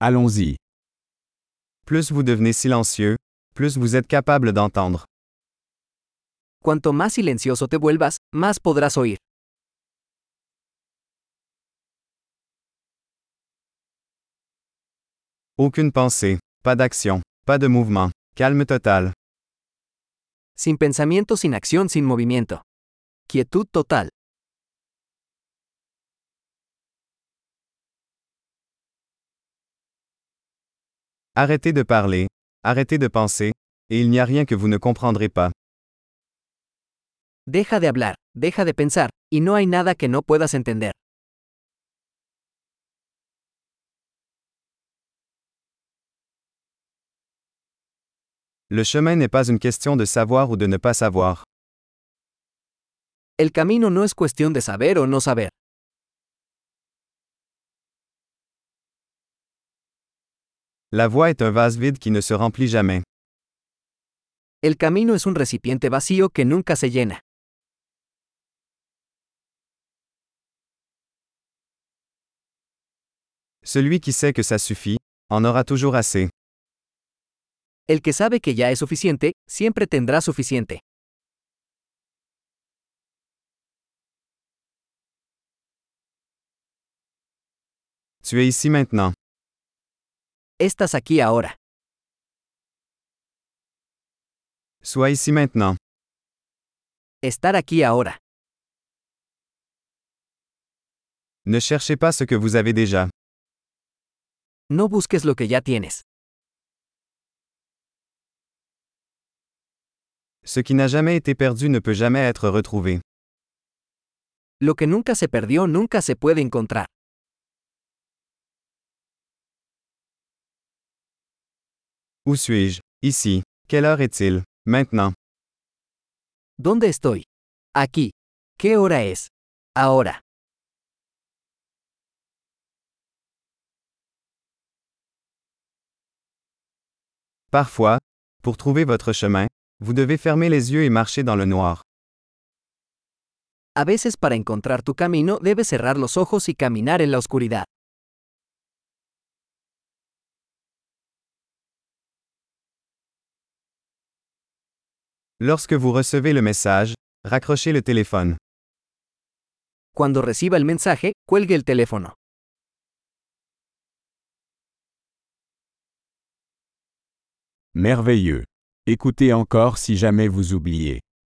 Allons-y. Plus vous devenez silencieux, plus vous êtes capable d'entendre. Cuanto más silencioso te vuelvas, más podrás oír. Aucune pensée, pas d'action, pas de mouvement, calme total. Sin pensamiento, sin acción, sin movimiento. Quietud total. Arrêtez de parler, arrêtez de penser, et il n'y a rien que vous ne comprendrez pas. Deja de hablar, deja de pensar, y no hay nada que no puedas entender. Le chemin n'est pas une question de savoir ou de ne pas savoir. El camino no es cuestión de saber o no saber. La voie est un vase vide qui ne se remplit jamais. El camino es un recipiente vacío que nunca se llena. Celui qui sait que ça suffit, en aura toujours assez. El que sabe que ya es suficiente, siempre tendrá suficiente. Tu es ici maintenant. Estás aquí ahora. Sois ici maintenant. Estar aquí ahora. Ne cherchez pas ce que vous avez déjà. No busques lo que ya tienes. Ce qui n'a jamais été perdu ne peut jamais être retrouvé. Lo que nunca se perdió nunca se puede encontrar. Où suis-je? Ici. Quelle heure est-il? Maintenant. ¿Dónde estoy? Aquí. ¿Qué hora es? Ahora. Parfois, pour trouver votre chemin, vous devez fermer les yeux et marcher dans le noir. A veces para encontrar tu camino debes cerrar los ojos y caminar en la oscuridad. Lorsque vous recevez le message, raccrochez le téléphone. Cuando reciba el mensaje, cuelgue el teléfono. Merveilleux. Écoutez encore si jamais vous oubliez.